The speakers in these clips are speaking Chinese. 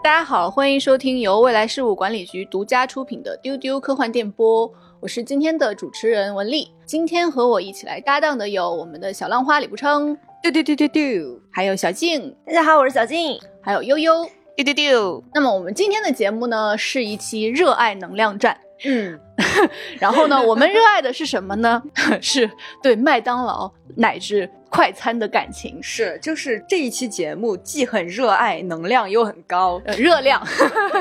大家好，欢迎收听由未来事务管理局独家出品的《丢丢科幻电波》，我是今天的主持人文丽。今天和我一起来搭档的有我们的小浪花李不称，丢丢丢丢丢，还有小静，大家好，我是小静，还有悠悠，丢丢丢。那么我们今天的节目呢，是一期热爱能量战。嗯，然后呢，我们热爱的是什么呢？是对麦当劳乃至快餐的感情，是就是这一期节目既很热爱，能量又很高，呃，热量。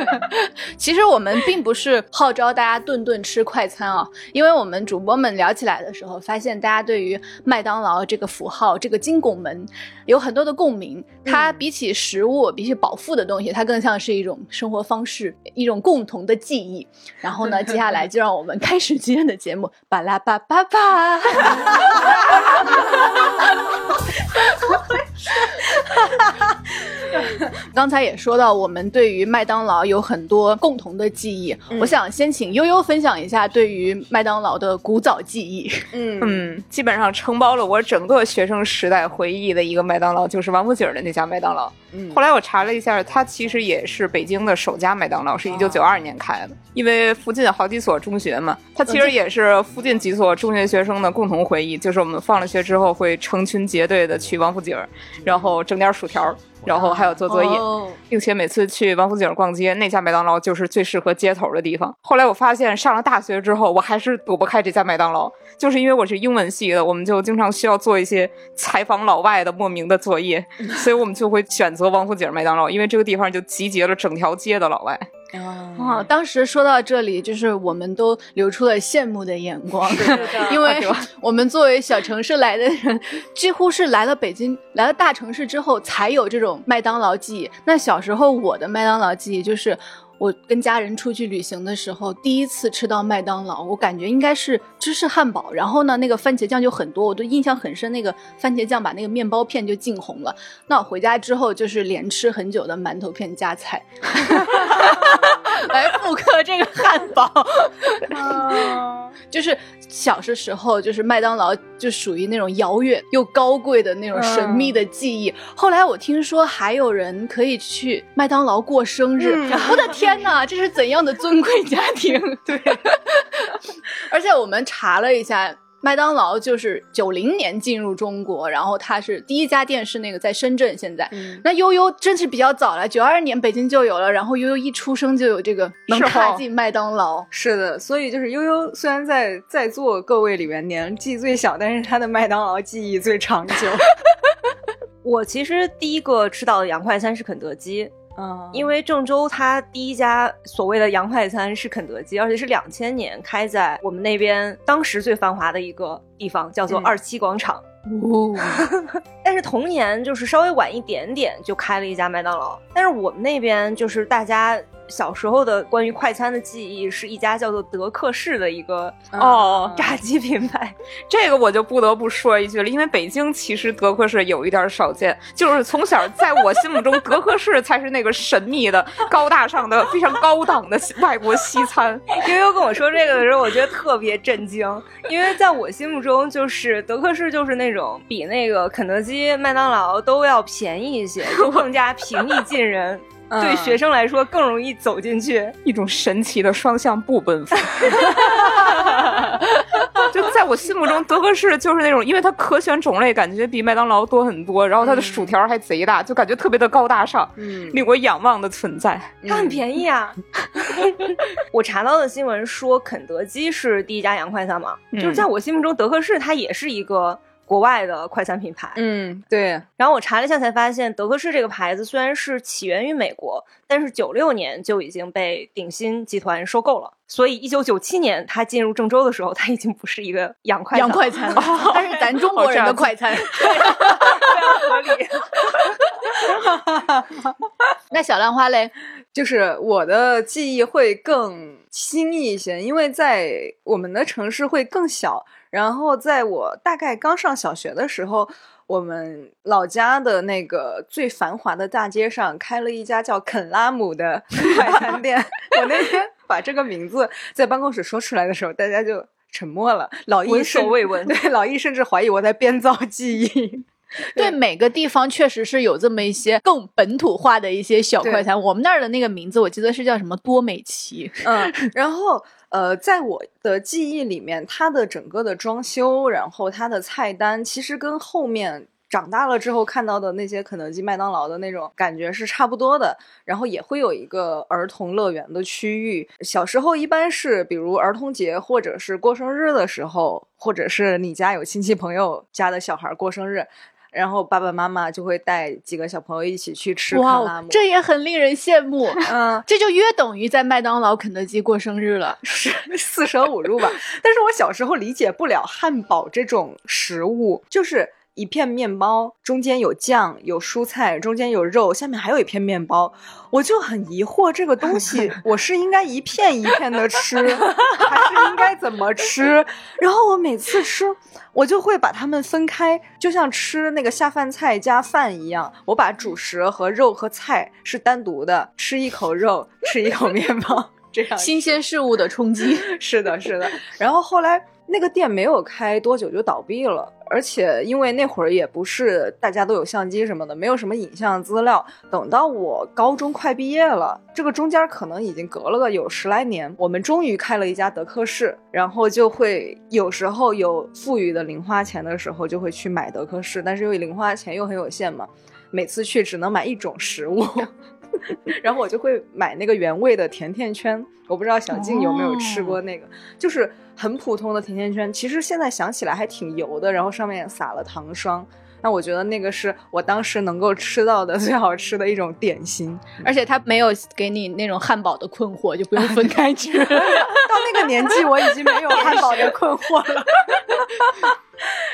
其实我们并不是号召大家顿顿吃快餐啊，因为我们主播们聊起来的时候，发现大家对于麦当劳这个符号、这个金拱门有很多的共鸣。它比起食物、比起饱腹的东西，它更像是一种生活方式，一种共同的记忆。然后呢，接下来就让让我们开始今天的节目，巴拉巴巴巴。刚才也说到，我们对于麦当劳有很多共同的记忆。我想先请悠悠分享一下对于麦当劳的古早记忆。嗯嗯，基本上承包了我整个学生时代回忆的一个麦当劳，就是王府井的那家麦当劳。嗯，后来我查了一下，它其实也是北京的首家麦当劳，是一九九二年开的。因为附近好几所中学嘛，它其实也是附近几所中学学生的共同回忆，就是我们放了学之后会成群结队的去王府井，然后整点薯条。然后还有做作业，并且每次去王府井逛街，那家麦当劳就是最适合街头的地方。后来我发现上了大学之后，我还是躲不开这家麦当劳，就是因为我是英文系的，我们就经常需要做一些采访老外的莫名的作业，所以我们就会选择王府井麦当劳，因为这个地方就集结了整条街的老外。啊！当时说到这里，就是我们都流出了羡慕的眼光，因为 我们作为小城市来的人，几乎是来了北京、来了大城市之后，才有这种麦当劳记忆。那小时候我的麦当劳记忆就是。我跟家人出去旅行的时候，第一次吃到麦当劳，我感觉应该是芝士汉堡。然后呢，那个番茄酱就很多，我都印象很深。那个番茄酱把那个面包片就浸红了。那我回家之后就是连吃很久的馒头片加菜，来复刻这个汉堡。就是小的时候，就是麦当劳就属于那种遥远又高贵的那种神秘的记忆。后来我听说还有人可以去麦当劳过生日，我的天！天哪，这是怎样的尊贵家庭？对，而且我们查了一下，麦当劳就是九零年进入中国，然后它是第一家店是那个在深圳。现在，那悠悠真是比较早了，九二年北京就有了，然后悠悠一出生就有这个能踏进麦当劳。是的，所以就是悠悠虽然在在座各位里面年纪最小，但是他的麦当劳记忆最长久。我其实第一个吃到的洋快餐是肯德基。嗯，因为郑州它第一家所谓的洋快餐是肯德基，而且是两千年开在我们那边当时最繁华的一个地方，叫做二七广场。哦，但是同年就是稍微晚一点点就开了一家麦当劳，但是我们那边就是大家。小时候的关于快餐的记忆是一家叫做德克士的一个哦炸鸡品牌，这个我就不得不说一句了，因为北京其实德克士有一点少见，就是从小在我心目中，德克士才是那个神秘的、高大上的、非常高档的外国西餐。悠悠跟我说这个的时候，我觉得特别震惊，因为在我心目中，就是德克士就是那种比那个肯德基、麦当劳都要便宜一些，就更加平易近人。对学生来说更容易走进去，一种神奇的双向步奔赴。就在我心目中，德克士就是那种，因为它可选种类感觉比麦当劳多很多，然后它的薯条还贼大，就感觉特别的高大上，嗯令我仰望的存在。它很便宜啊！我查到的新闻说，肯德基是第一家洋快餐嘛，就是在我心目中，德克士它也是一个。国外的快餐品牌，嗯，对。然后我查了一下，才发现德克士这个牌子虽然是起源于美国，但是九六年就已经被鼎新集团收购了。所以一九九七年它进入郑州的时候，它已经不是一个洋快洋快餐了，它是咱中国人的快餐，非常合理。那小浪花嘞，就是我的记忆会更新一些，因为在我们的城市会更小。然后在我大概刚上小学的时候，我们老家的那个最繁华的大街上开了一家叫肯拉姆的快餐店。我那天把这个名字在办公室说出来的时候，大家就沉默了。老易闻所未闻，对老易甚至怀疑我在编造记忆。对每个地方确实是有这么一些更本土化的一些小快餐。我们那儿的那个名字我记得是叫什么多美奇。嗯，然后呃，在我的记忆里面，它的整个的装修，然后它的菜单，其实跟后面。长大了之后看到的那些肯德基、麦当劳的那种感觉是差不多的，然后也会有一个儿童乐园的区域。小时候一般是比如儿童节或者是过生日的时候，或者是你家有亲戚朋友家的小孩过生日，然后爸爸妈妈就会带几个小朋友一起去吃哇，这也很令人羡慕。嗯，这就约等于在麦当劳、肯德基过生日了，是四舍五入吧。但是我小时候理解不了汉堡这种食物，就是。一片面包中间有酱有蔬菜，中间有肉，下面还有一片面包，我就很疑惑这个东西，我是应该一片一片的吃，还是应该怎么吃？然后我每次吃，我就会把它们分开，就像吃那个下饭菜加饭一样，我把主食和肉和菜是单独的，吃一口肉，吃一口面包，这样新鲜事物的冲击，是的，是的。然后后来。那个店没有开多久就倒闭了，而且因为那会儿也不是大家都有相机什么的，没有什么影像资料。等到我高中快毕业了，这个中间可能已经隔了个有十来年，我们终于开了一家德克士，然后就会有时候有富裕的零花钱的时候就会去买德克士，但是因为零花钱又很有限嘛，每次去只能买一种食物。然后我就会买那个原味的甜甜圈，我不知道小静有没有吃过那个，就是很普通的甜甜圈。其实现在想起来还挺油的，然后上面撒了糖霜。那我觉得那个是我当时能够吃到的 最好吃的一种点心，而且它没有给你那种汉堡的困惑，就不用分开吃。到那个年纪，我已经没有汉堡的困惑了。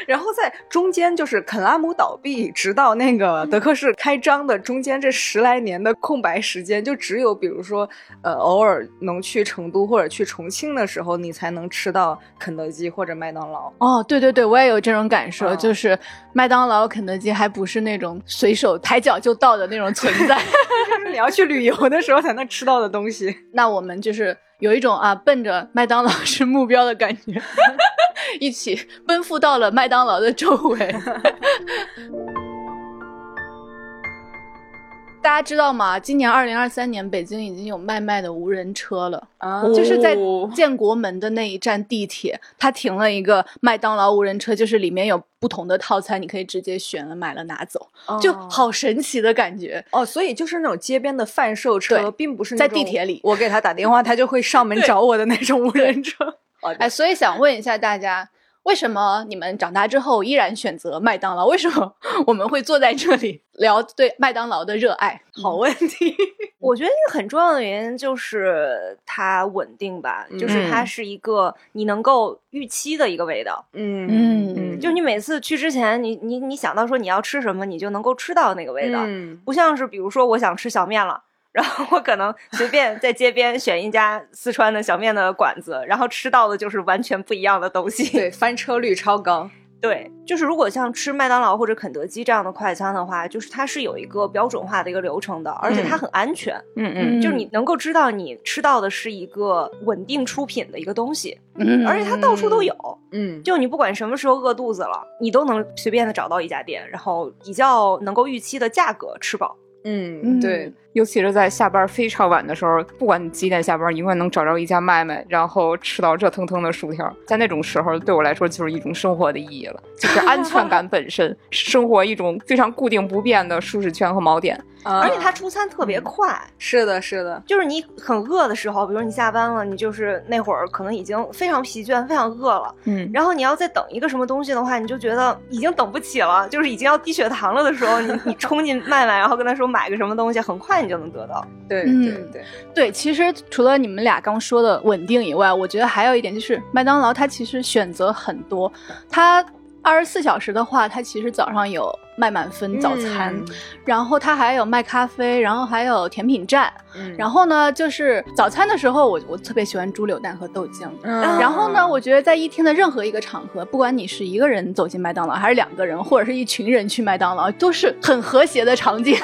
然后在中间就是肯拉姆倒闭，直到那个德克士开张的中间这十来年的空白时间，就只有比如说，呃，偶尔能去成都或者去重庆的时候，你才能吃到肯德基或者麦当劳。哦，对对对，我也有这种感受，就是麦当劳、肯德基还不是那种随手抬脚就到的那种存在，就是你要去旅游的时候才能吃到的东西。那我们就是有一种啊，奔着麦当劳是目标的感觉。一起奔赴到了麦当劳的周围。大家知道吗？今年二零二三年，北京已经有卖卖的无人车了啊！就是在建国门的那一站地铁，它停了一个麦当劳无人车，就是里面有不同的套餐，你可以直接选了买了拿走，就好神奇的感觉哦！所以就是那种街边的贩售车，并不是在地铁里，我给他打电话，他就会上门找我的那种无人车。哎，所以想问一下大家，为什么你们长大之后依然选择麦当劳？为什么我们会坐在这里聊对麦当劳的热爱？好问题。我觉得一个很重要的原因就是它稳定吧，就是它是一个你能够预期的一个味道。嗯嗯嗯，就你每次去之前，你你你想到说你要吃什么，你就能够吃到那个味道。嗯，不像是比如说我想吃小面了。然后我可能随便在街边选一家四川的小面的馆子，然后吃到的就是完全不一样的东西。对，翻车率超高。对，就是如果像吃麦当劳或者肯德基这样的快餐的话，就是它是有一个标准化的一个流程的，而且它很安全。嗯嗯，就是你能够知道你吃到的是一个稳定出品的一个东西，嗯，而且它到处都有。嗯，就你不管什么时候饿肚子了，你都能随便的找到一家店，然后比较能够预期的价格吃饱。嗯，对。尤其是在下班非常晚的时候，不管你几点下班，永远能找着一家卖卖，然后吃到热腾腾的薯条。在那种时候，对我来说就是一种生活的意义了，就是安全感本身，生活一种非常固定不变的舒适圈和锚点。而且它出餐特别快，是的，是的，就是你很饿的时候，比如你下班了，你就是那会儿可能已经非常疲倦、非常饿了，嗯，然后你要再等一个什么东西的话，你就觉得已经等不起了，就是已经要低血糖了的时候，你 你冲进麦麦，然后跟他说买个什么东西，很快你就能得到。对对对。对，其实除了你们俩刚说的稳定以外，我觉得还有一点就是麦当劳它其实选择很多，它二十四小时的话，它其实早上有。卖满分早餐，然后它还有卖咖啡，然后还有甜品站，然后呢，就是早餐的时候，我我特别喜欢猪柳蛋和豆浆。然后呢，我觉得在一天的任何一个场合，不管你是一个人走进麦当劳，还是两个人，或者是一群人去麦当劳，都是很和谐的场景。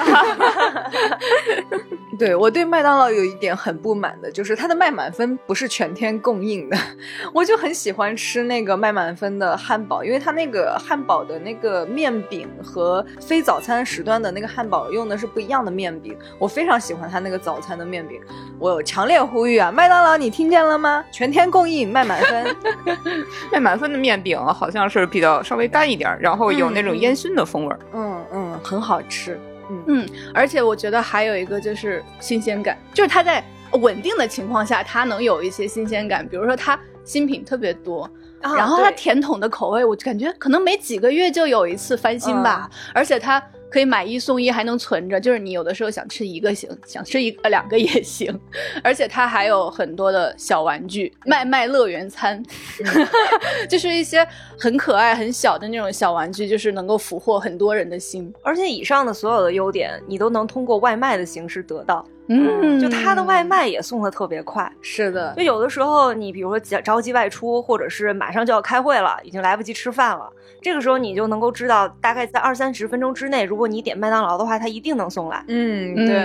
对我对麦当劳有一点很不满的，就是它的麦满分不是全天供应的。我就很喜欢吃那个麦满分的汉堡，因为它那个汉堡的那个面饼和和非早餐时段的那个汉堡用的是不一样的面饼。我非常喜欢它那个早餐的面饼，我强烈呼吁啊，麦当劳，你听见了吗？全天供应，麦满分。麦满分的面饼好像是比较稍微干一点，然后有那种烟熏的风味。嗯嗯，很好吃。嗯嗯，而且我觉得还有一个就是新鲜感，就是它在稳定的情况下，它能有一些新鲜感，比如说它新品特别多。然后它甜筒的口味，我感觉可能每几个月就有一次翻新吧，而且它可以买一送一，还能存着，就是你有的时候想吃一个行，想吃一个两个也行，而且它还有很多的小玩具，麦麦乐园餐，就是一些很可爱很小的那种小玩具，就是能够俘获很多人的心，而且以上的所有的优点，你都能通过外卖的形式得到。嗯，就他的外卖也送的特别快，是的。就有的时候你比如说着急外出，或者是马上就要开会了，已经来不及吃饭了，这个时候你就能够知道，大概在二三十分钟之内，如果你点麦当劳的话，他一定能送来。嗯，对。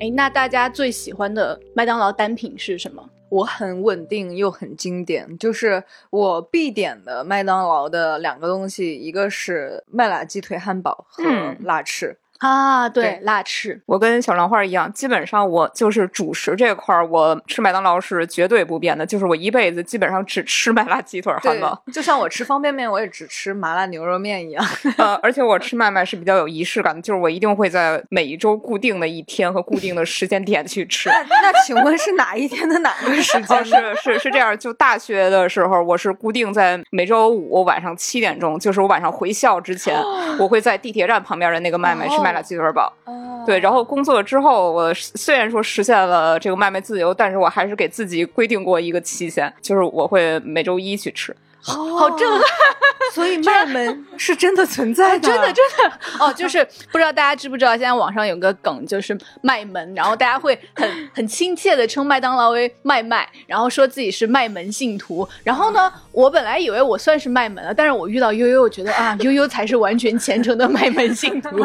哎，那大家最喜欢的麦当劳单品是什么？我很稳定又很经典，就是我必点的麦当劳的两个东西，一个是麦辣鸡腿汉堡和辣翅。啊，对，辣翅，我跟小兰花一样，基本上我就是主食这块儿，我吃麦当劳是绝对不变的，就是我一辈子基本上只吃麦辣鸡腿汉堡，就像我吃方便面，我也只吃麻辣牛肉面一样。呃，而且我吃麦麦是比较有仪式感的，就是我一定会在每一周固定的一天和固定的时间点去吃。那请问是哪一天的哪个时间？是是是这样，就大学的时候，我是固定在每周五晚上七点钟，就是我晚上回校之前，我会在地铁站旁边的那个麦麦吃。麦辣鸡腿堡，对，然后工作之后，我虽然说实现了这个卖卖自由，但是我还是给自己规定过一个期限，就是我会每周一去吃。好震撼！所以卖门是真的存在的，真的真的哦，就是不知道大家知不知道，现在网上有个梗，就是卖门，然后大家会很很亲切的称麦当劳为麦麦，然后说自己是卖门信徒。然后呢，我本来以为我算是卖门了，但是我遇到悠悠，我觉得啊，悠悠才是完全虔诚的卖门信徒。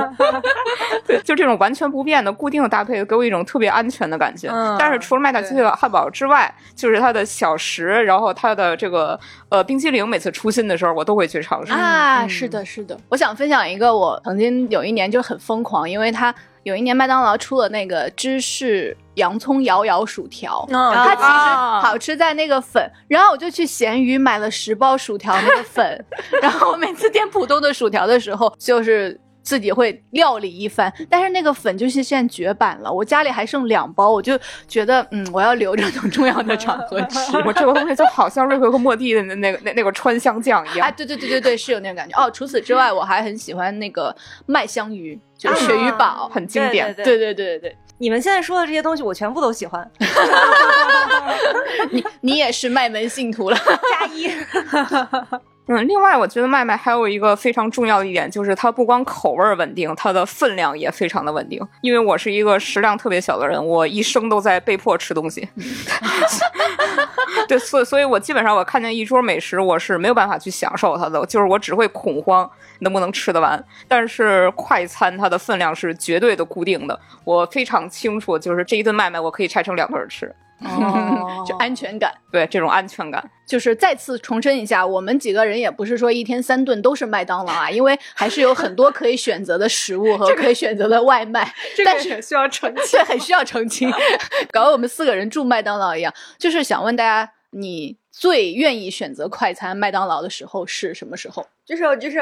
对，就这种完全不变的固定的搭配，给我一种特别安全的感觉。但是除了麦当鸡腿汉堡之外，就是它的小食，然后它的这个呃冰淇淋，每次出新的时候，我都会去尝试啊！是的，是的。我想分享一个，我曾经有一年就很疯狂，因为它有一年麦当劳出了那个芝士洋葱摇摇薯条，它其实好吃在那个粉，然后我就去咸鱼买了十包薯条那个粉，然后我每次点普通的薯条的时候，就是。自己会料理一番，但是那个粉就是现在绝版了。我家里还剩两包，我就觉得，嗯，我要留着等重要的场合吃。我这个东西就好像瑞克和莫蒂的那 那个那那个川香酱一样。啊，对对对对对，是有那种感觉。哦，除此之外，我还很喜欢那个麦香鱼，就是鳕鱼堡，很经典。对对对对对，你们现在说的这些东西，我全部都喜欢。你你也是麦门信徒了，加一。嗯，另外我觉得麦麦还有一个非常重要的一点，就是它不光口味稳定，它的分量也非常的稳定。因为我是一个食量特别小的人，我一生都在被迫吃东西。对，所所以，我基本上我看见一桌美食，我是没有办法去享受它的，就是我只会恐慌能不能吃得完。但是快餐它的分量是绝对的固定的，我非常清楚，就是这一顿麦麦我可以拆成两顿吃。哦，就安全感，对这种安全感，就是再次重申一下，我们几个人也不是说一天三顿都是麦当劳啊，因为还是有很多可以选择的食物和可以选择的外卖，但是需要澄清，很需要澄清，搞得我们四个人住麦当劳一样。就是想问大家，你最愿意选择快餐麦当劳的时候是什么时候？就是就是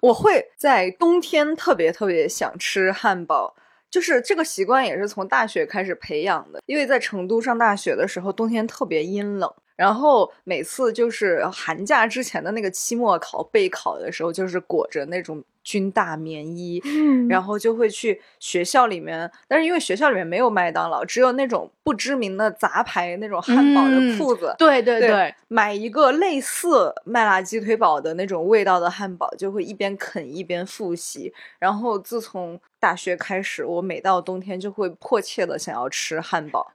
我会在冬天特别特别想吃汉堡。就是这个习惯也是从大学开始培养的，因为在成都上大学的时候，冬天特别阴冷，然后每次就是寒假之前的那个期末考备考的时候，就是裹着那种。军大棉衣，嗯然后就会去学校里面，但是因为学校里面没有麦当劳，只有那种不知名的杂牌那种汉堡的铺子。对对对，买一个类似麦辣鸡腿堡的那种味道的汉堡，就会一边啃一边复习。然后自从大学开始，我每到冬天就会迫切的想要吃汉堡，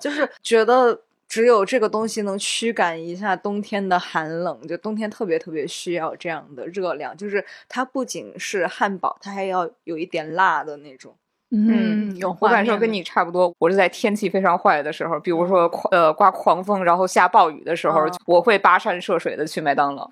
就是觉得。只有这个东西能驱赶一下冬天的寒冷，就冬天特别特别需要这样的热量。就是它不仅是汉堡，它还要有一点辣的那种。嗯，嗯，有我感受跟你差不多。我是在天气非常坏的时候，比如说呃刮狂风，然后下暴雨的时候，我会跋山涉水的去麦当劳，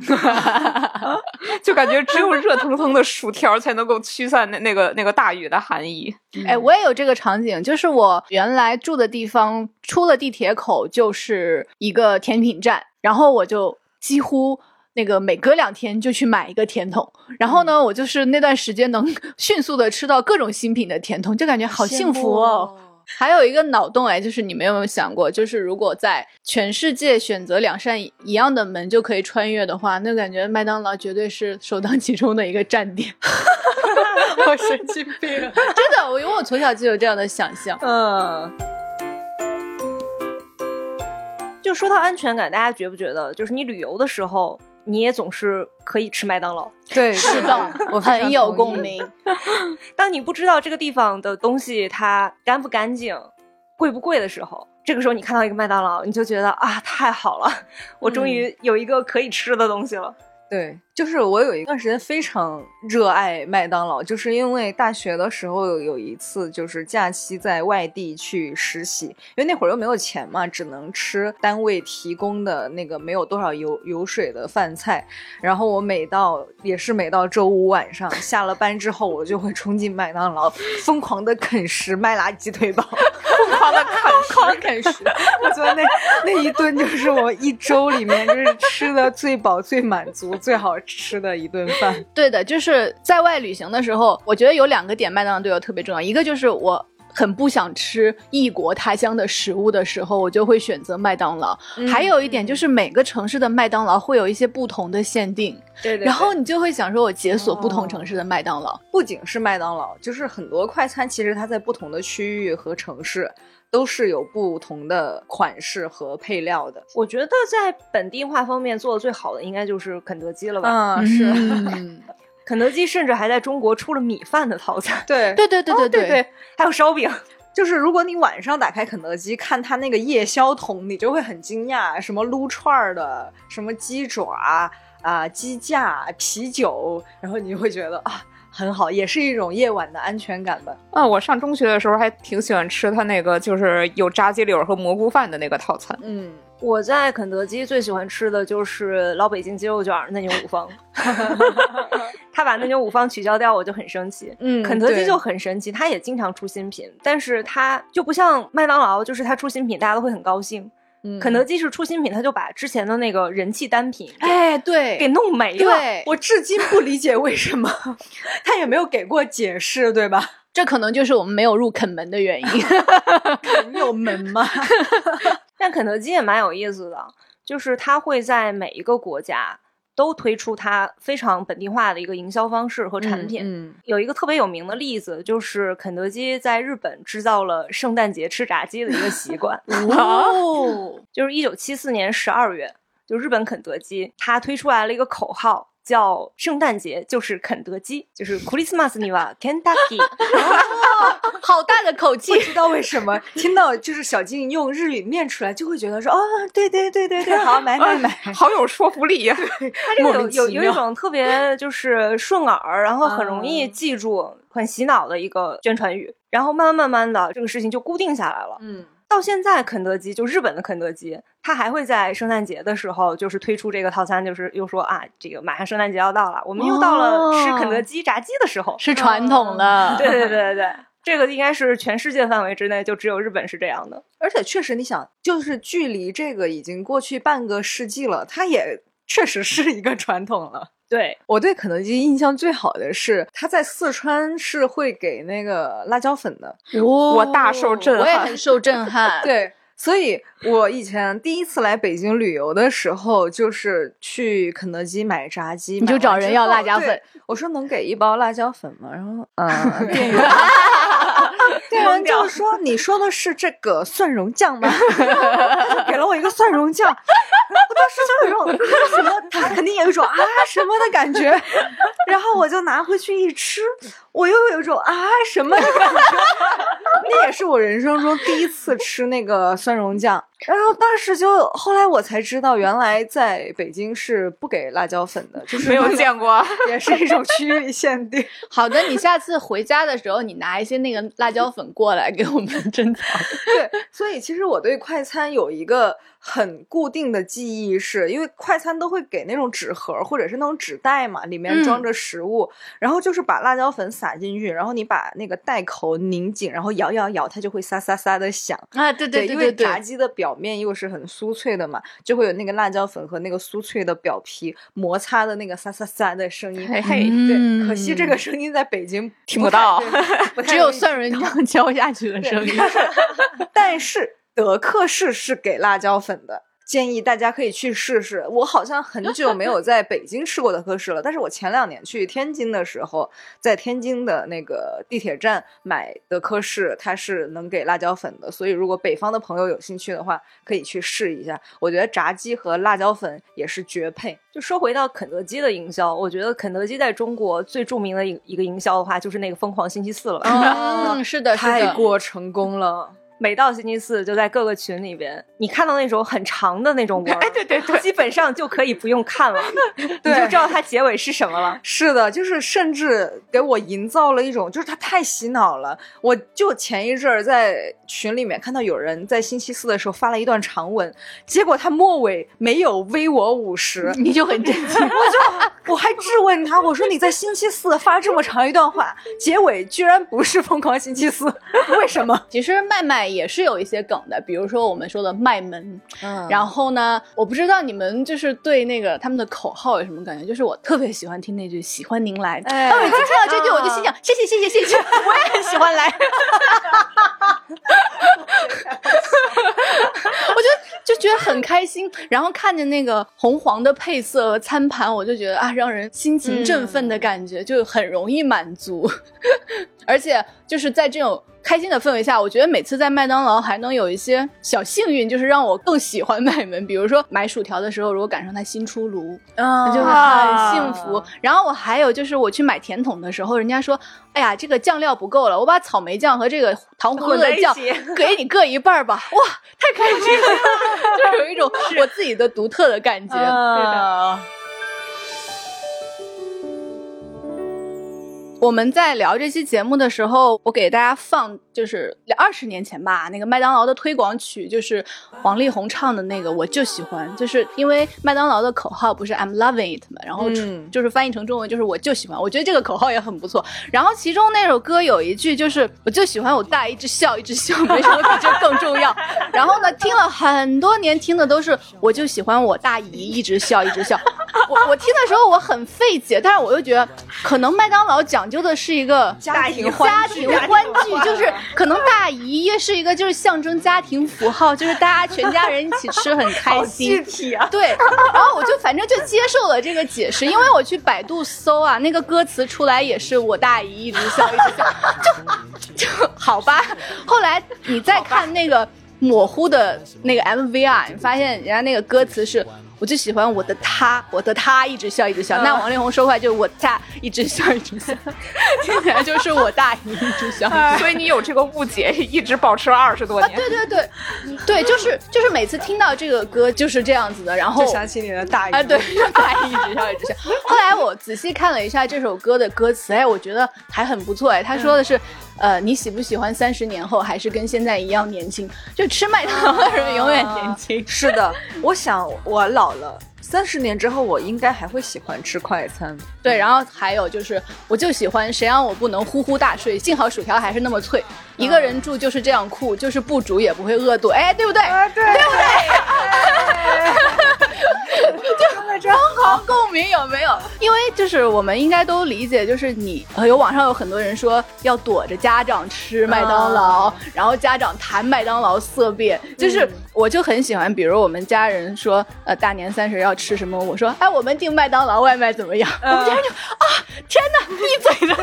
就感觉只有热腾腾的薯条才能够驱散那那个那个大雨的寒意。哎，我也有这个场景，就是我原来住的地方出了地铁口就是一个甜品站，然后我就几乎。那个每隔两天就去买一个甜筒，然后呢，我就是那段时间能 迅速的吃到各种新品的甜筒，就感觉好幸福哦。还有一个脑洞哎，就是你们有没有想过，就是如果在全世界选择两扇一样的门就可以穿越的话，那感觉麦当劳绝对是首当其冲的一个站点。我神经病，真的，我因为我从小就有这样的想象。嗯。就说到安全感，大家觉不觉得，就是你旅游的时候。你也总是可以吃麦当劳，对，是的，我很有共鸣。当你不知道这个地方的东西它干不干净、贵不贵的时候，这个时候你看到一个麦当劳，你就觉得啊，太好了，我终于有一个可以吃的东西了。对，就是我有一段时间非常热爱麦当劳，就是因为大学的时候有一次就是假期在外地去实习，因为那会儿又没有钱嘛，只能吃单位提供的那个没有多少油油水的饭菜。然后我每到也是每到周五晚上下了班之后，我就会冲进麦当劳，疯狂的啃食麦辣鸡腿堡，狂的 啃，疯狂啃食。我觉得那那一顿就是我一周里面就是吃的最饱最满足。最好吃的一顿饭，对的，就是在外旅行的时候，我觉得有两个点麦当劳对我特别重要。一个就是我很不想吃异国他乡的食物的时候，我就会选择麦当劳。还有一点就是每个城市的麦当劳会有一些不同的限定，对，然后你就会想说，我解锁不同城市的麦当劳。不仅是麦当劳，就是很多快餐，其实它在不同的区域和城市。都是有不同的款式和配料的。我觉得在本地化方面做的最好的，应该就是肯德基了吧？嗯，是。肯德基甚至还在中国出了米饭的套餐。对，对，对，对，对，对，对，还有烧饼。就是如果你晚上打开肯德基看它那个夜宵桶，你就会很惊讶，什么撸串的，什么鸡爪啊、鸡架、啤酒，然后你就会觉得啊。很好，也是一种夜晚的安全感吧。嗯，我上中学的时候还挺喜欢吃他那个，就是有炸鸡柳和蘑菇饭的那个套餐。嗯，我在肯德基最喜欢吃的就是老北京鸡肉卷嫩牛五方。他把嫩牛五方取消掉，我就很生气。嗯，肯德基就很神奇，他也经常出新品，但是他就不像麦当劳，就是他出新品大家都会很高兴。肯德基是出新品，他就把之前的那个人气单品，哎，对，给弄没了。对，我至今不理解为什么，他也没有给过解释，对吧？这可能就是我们没有入肯门的原因。肯有门吗？但肯德基也蛮有意思的，就是他会在每一个国家。都推出它非常本地化的一个营销方式和产品。有一个特别有名的例子，就是肯德基在日本制造了圣诞节吃炸鸡的一个习惯。哦，就是一九七四年十二月，就日本肯德基它推出来了一个口号。叫圣诞节就是肯德基，就是 Christmas 你吧，Kentucky，好大的口气，不知道为什么听到就是小静用日语念出来，就会觉得说哦，对对对对对，好买买买，好有说服力呀。它这个有有有一种特别就是顺耳，然后很容易记住、很洗脑的一个宣传语，然后慢慢慢慢的这个事情就固定下来了。嗯。到现在，肯德基就日本的肯德基，它还会在圣诞节的时候，就是推出这个套餐，就是又说啊，这个马上圣诞节要到了，我们又到了吃肯德基炸鸡的时候，是传统的。对对对对对，这个应该是全世界范围之内就只有日本是这样的。而且确实，你想，就是距离这个已经过去半个世纪了，它也确实是一个传统了。对我对肯德基印象最好的是，他在四川是会给那个辣椒粉的，我大受震撼，我也很受震撼。对，所以我以前第一次来北京旅游的时候，就是去肯德基买炸鸡，你就找人要辣椒粉，我说能给一包辣椒粉吗？然后，嗯，店员。店员就说：“你说的是这个蒜蓉酱吗？” 给了我一个蒜蓉酱，我当时就有一种什么，他肯定有一种啊什么的感觉。然后我就拿回去一吃，我又有一种啊什么的感觉。那也是我人生中第一次吃那个蒜蓉酱，然后当时就后来我才知道，原来在北京是不给辣椒粉的，就是没有见过，也是一种区域限定。好的，你下次回家的时候，你拿一些那个辣椒粉过来给我们珍藏。对，所以其实我对快餐有一个。很固定的记忆是因为快餐都会给那种纸盒或者是那种纸袋嘛，里面装着食物，然后就是把辣椒粉撒进去，然后你把那个袋口拧紧，然后摇摇摇，它就会沙沙沙的响啊！对对对，因为炸鸡的表面又是很酥脆的嘛，就会有那个辣椒粉和那个酥脆的表皮摩擦的那个沙沙沙的声音。嘿嘿，对，可惜这个声音在北京 听不到，只有蒜蓉酱 浇下去的声音。但是。德克士是给辣椒粉的，建议大家可以去试试。我好像很久没有在北京吃过德克士了，但是我前两年去天津的时候，在天津的那个地铁站买德克士，它是能给辣椒粉的。所以如果北方的朋友有兴趣的话，可以去试一下。我觉得炸鸡和辣椒粉也是绝配。就说回到肯德基的营销，我觉得肯德基在中国最著名的一一个营销的话，就是那个疯狂星期四了。嗯，是的，太过成功了。每到星期四，就在各个群里边，你看到那种很长的那种文，哎，对对对，基本上就可以不用看了，你就知道它结尾是什么了。是的，就是甚至给我营造了一种，就是它太洗脑了。我就前一阵儿在群里面看到有人在星期四的时候发了一段长文，结果他末尾没有微我五十，你就很震惊。我就我还质问他，我说你在星期四发这么长一段话，结尾居然不是疯狂星期四，为什么？其实麦麦。也是有一些梗的，比如说我们说的卖门，嗯，然后呢，我不知道你们就是对那个他们的口号有什么感觉？就是我特别喜欢听那句“喜欢您来”，哎，每次听到这句我就心想谢谢谢谢谢谢，我也很 喜欢来，我就就觉得很开心，然后看见那个红黄的配色和餐盘，我就觉得啊，让人心情振奋的感觉，就很容易满足，而且就是在这种。开心的氛围下，我觉得每次在麦当劳还能有一些小幸运，就是让我更喜欢麦门。比如说买薯条的时候，如果赶上它新出炉，嗯，就会很幸福。然后我还有就是我去买甜筒的时候，人家说，哎呀，这个酱料不够了，我把草莓酱和这个糖葫芦的酱给你各一半吧。哇，太开心了，就有一种我自己的独特的感觉。对的。我们在聊这期节目的时候，我给大家放就是二十年前吧，那个麦当劳的推广曲，就是王力宏唱的那个，我就喜欢，就是因为麦当劳的口号不是 I'm loving it 嘛，然后就是翻译成中文就是我就喜欢，我觉得这个口号也很不错。然后其中那首歌有一句就是我就喜欢我大一直笑一直笑，没什么比这更重要。然后呢，听了很多年，听的都是我就喜欢我大姨一直笑一直笑。我我听的时候我很费解，但是我又觉得可能麦当劳讲。究的是一个家庭家庭欢聚，就是可能大姨也是一个就是象征家庭符号，就是大家全家人一起吃很开心。具体啊，对。然后我就反正就接受了这个解释，因为我去百度搜啊，那个歌词出来也是我大姨一直笑一直笑，就就好吧。后来你再看那个模糊的那个 MV 啊，你发现人家那个歌词是。我就喜欢我的他，我的他一直笑一直笑。那王力宏说话就我他一直笑一直笑，听起来就是我大姨一直笑。所以你有这个误解，一直保持了二十多年。对对对，对，就是就是每次听到这个歌就是这样子的，然后就想起你的大姨。啊，对，大姨一直笑一直笑。后来我仔细看了一下这首歌的歌词，哎，我觉得还很不错。哎，他说的是。呃，你喜不喜欢三十年后还是跟现在一样年轻？就吃麦当劳的人 永远年轻。是的，我想我老了，三十年之后我应该还会喜欢吃快餐。对，然后还有就是，我就喜欢谁让我不能呼呼大睡？幸好薯条还是那么脆。一个人住就是这样酷，就是不煮也不会饿肚。哎，对不对？对，对不对？就正好共鸣有没有？因为就是我们应该都理解，就是你有网上有很多人说要躲着家长吃麦当劳，然后家长谈麦当劳色变。就是我就很喜欢，比如我们家人说呃大年三十要吃什么，我说哎我们订麦当劳外卖怎么样？我们家人就啊天哪闭嘴的，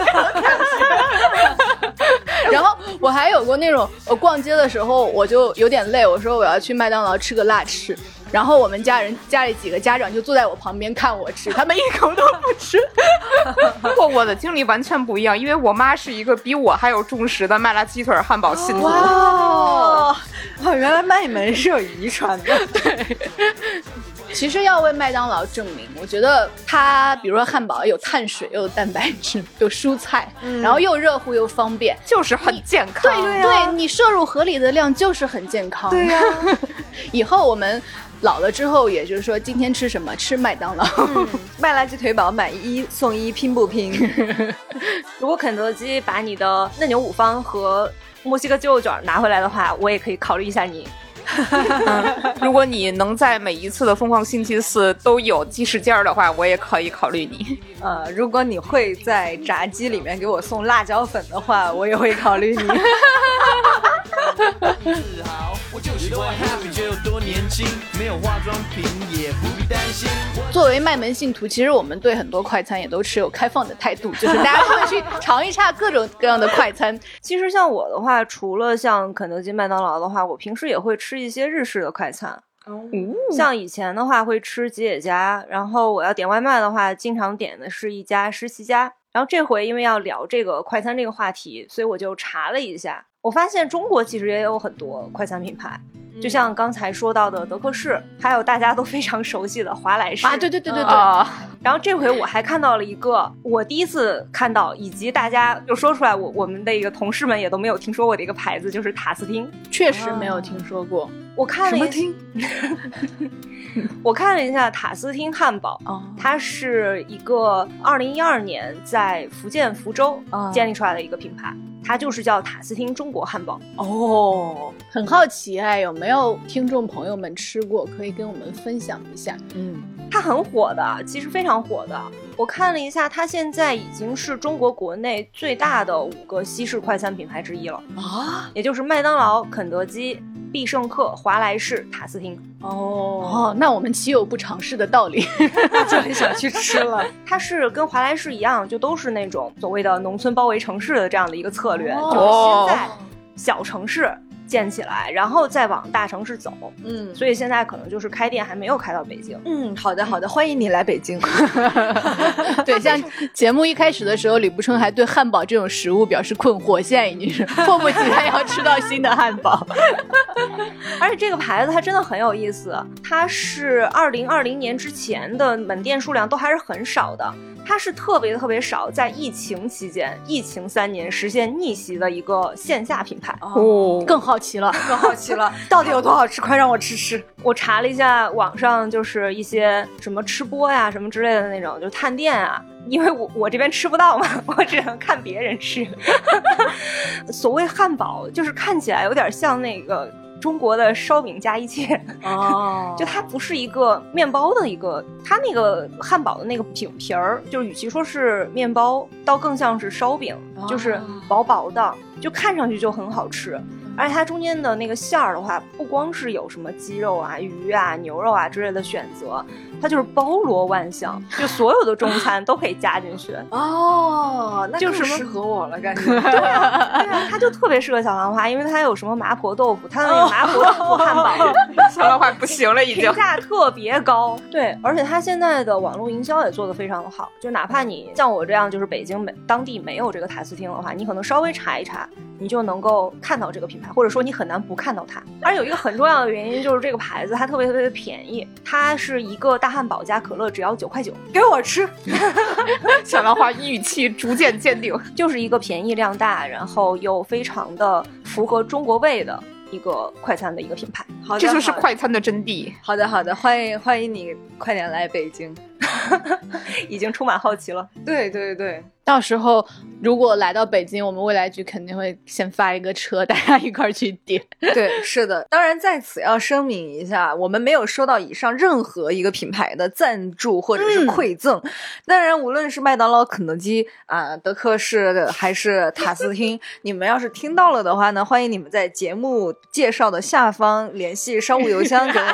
然后我还有过那种我逛街的时候我就有点累，我说我要去麦当劳吃个辣翅。然后我们家人家里几个家长就坐在我旁边看我吃，他们一口都不吃。不过我的经历完全不一样，因为我妈是一个比我还有重食的麦辣鸡腿汉堡信徒。哇，原来麦门是有遗传的。对。其实要为麦当劳证明，我觉得它，比如说汉堡有碳水，又有蛋白质，有蔬菜，然后又热乎又方便，就是很健康。对对，你摄入合理的量就是很健康。对呀，以后我们老了之后，也就是说今天吃什么？吃麦当劳，麦辣鸡腿堡买一送一，拼不拼？如果肯德基把你的嫩牛五方和墨西哥鸡肉卷拿回来的话，我也可以考虑一下你。如果你能在每一次的疯狂星期四都有鸡翅尖儿的话，我也可以考虑你。呃，如果你会在炸鸡里面给我送辣椒粉的话，我也会考虑你。作为卖门信徒，其实我们对很多快餐也都持有开放的态度，就是大家 会去尝一下各种各样的快餐。其实像我的话，除了像肯德基、麦当劳的话，我平时也会吃一些日式的快餐。哦，像以前的话会吃吉野家，然后我要点外卖的话，经常点的是一家十七家。然后这回因为要聊这个快餐这个话题，所以我就查了一下，我发现中国其实也有很多快餐品牌。就像刚才说到的德克士，还有大家都非常熟悉的华莱士啊，对对对对对。然后这回我还看到了一个我第一次看到，以及大家就说出来，我我们的一个同事们也都没有听说过的一个牌子，就是塔斯汀。确实没有听说过。我看了什么厅？我看了一下塔斯汀汉堡，它是一个二零一二年在福建福州建立出来的一个品牌。它就是叫塔斯汀中国汉堡哦，很好奇哎，有没有听众朋友们吃过？可以跟我们分享一下。嗯，它很火的，其实非常火的。我看了一下，它现在已经是中国国内最大的五个西式快餐品牌之一了啊，也就是麦当劳、肯德基。必胜客、华莱士、塔斯汀。哦哦，那我们岂有不尝试的道理？就很想去吃了。它是跟华莱士一样，就都是那种所谓的农村包围城市的这样的一个策略，就是先在小城市。建起来，然后再往大城市走。嗯，所以现在可能就是开店还没有开到北京。嗯，好的好的，欢迎你来北京。对，像节目一开始的时候，李不春还对汉堡这种食物表示困惑，现在已经是迫不及待要吃到新的汉堡。而且这个牌子它真的很有意思，它是二零二零年之前的门店数量都还是很少的。它是特别特别少，在疫情期间，疫情三年实现逆袭的一个线下品牌哦，更好奇了，更好奇了，到底有多好吃？快让我吃吃！我查了一下网上，就是一些什么吃播呀、什么之类的那种，就探店啊，因为我我这边吃不到嘛，我只能看别人吃。所谓汉堡，就是看起来有点像那个。中国的烧饼加一切哦，就它不是一个面包的一个，它那个汉堡的那个饼皮儿，就是与其说是面包，倒更像是烧饼，就是薄薄的，就看上去就很好吃。而且它中间的那个馅儿的话，不光是有什么鸡肉啊、鱼啊、牛肉啊之类的选择，它就是包罗万象，就所有的中餐都可以加进去。哦，那就适合我了，感觉。对啊，它就特别适合小兰花，因为它有什么麻婆豆腐，它那个麻婆豆腐汉堡，小兰花不行了，已经评价特别高。对，而且它现在的网络营销也做得非常的好，就哪怕你像我这样，就是北京没当地没有这个塔斯汀的话，你可能稍微查一查，你就能够看到这个品牌。或者说你很难不看到它，而有一个很重要的原因就是这个牌子它特别特别的便宜，它是一个大汉堡加可乐只要九块九，给我吃。小兰花语气逐渐坚定，就是一个便宜量大，然后又非常的符合中国味的一个快餐的一个品牌。好，这就是快餐的真谛。好的，好的，欢迎欢迎你快点来北京，已经充满好奇了。对对对。到时候如果来到北京，我们未来局肯定会先发一个车，大家一块儿去点。对，是的。当然在此要声明一下，我们没有收到以上任何一个品牌的赞助或者是馈赠。当然，无论是麦当劳、肯德基啊、德克士还是 塔斯汀，你们要是听到了的话呢，欢迎你们在节目介绍的下方联系商务邮箱给我们。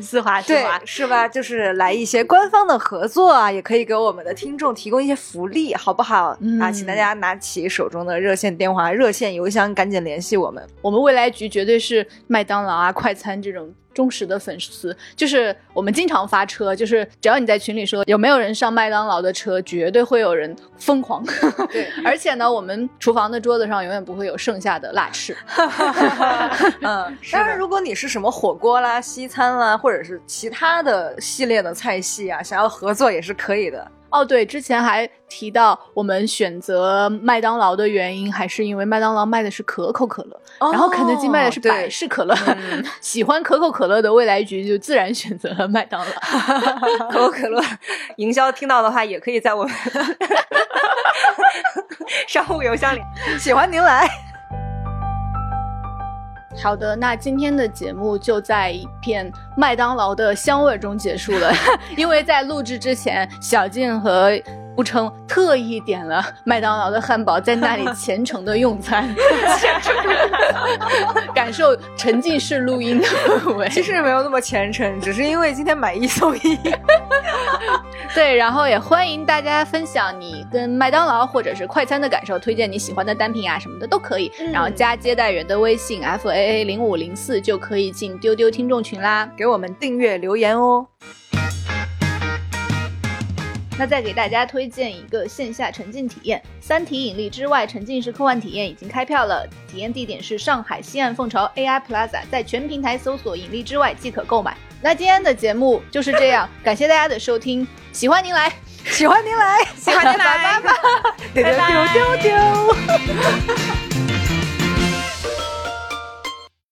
丝滑，对，是吧？就是来一些官方的合作啊，也可以给我们的听众提供一些。福利好不好啊？请大家拿起手中的热线电话、热线邮箱，赶紧联系我们。我们未来局绝对是麦当劳啊、快餐这种忠实的粉丝，就是我们经常发车，就是只要你在群里说有没有人上麦当劳的车，绝对会有人疯狂。对，而且呢，我们厨房的桌子上永远不会有剩下的辣翅。嗯，当然，如果你是什么火锅啦、西餐啦，或者是其他的系列的菜系啊，想要合作也是可以的。哦，对，之前还提到我们选择麦当劳的原因，还是因为麦当劳卖的是可口可乐，然后肯德基卖的是百事可乐。喜欢可口可乐的未来局就自然选择了麦当劳。可口可乐营销听到的话，也可以在我们 商务邮箱里，喜欢您来。好的，那今天的节目就在一片麦当劳的香味中结束了，因为在录制之前，小静和。不称特意点了麦当劳的汉堡，在那里虔诚的用餐，感受沉浸式录音的氛围。其实没有那么虔诚，只是因为今天买一送一。对，然后也欢迎大家分享你跟麦当劳或者是快餐的感受，推荐你喜欢的单品啊什么的都可以。然后加接待员的微信 f a a 零五零四就可以进丢丢听众群啦，给我们订阅留言哦。那再给大家推荐一个线下沉浸体验，《三体：引力之外》沉浸式科幻体验已经开票了，体验地点是上海西岸凤巢 AI Plaza，在全平台搜索“引力之外”即可购买。那今天的节目就是这样，感谢大家的收听，喜欢您来，喜欢您来，喜欢您来，拜拜，丢丢丢。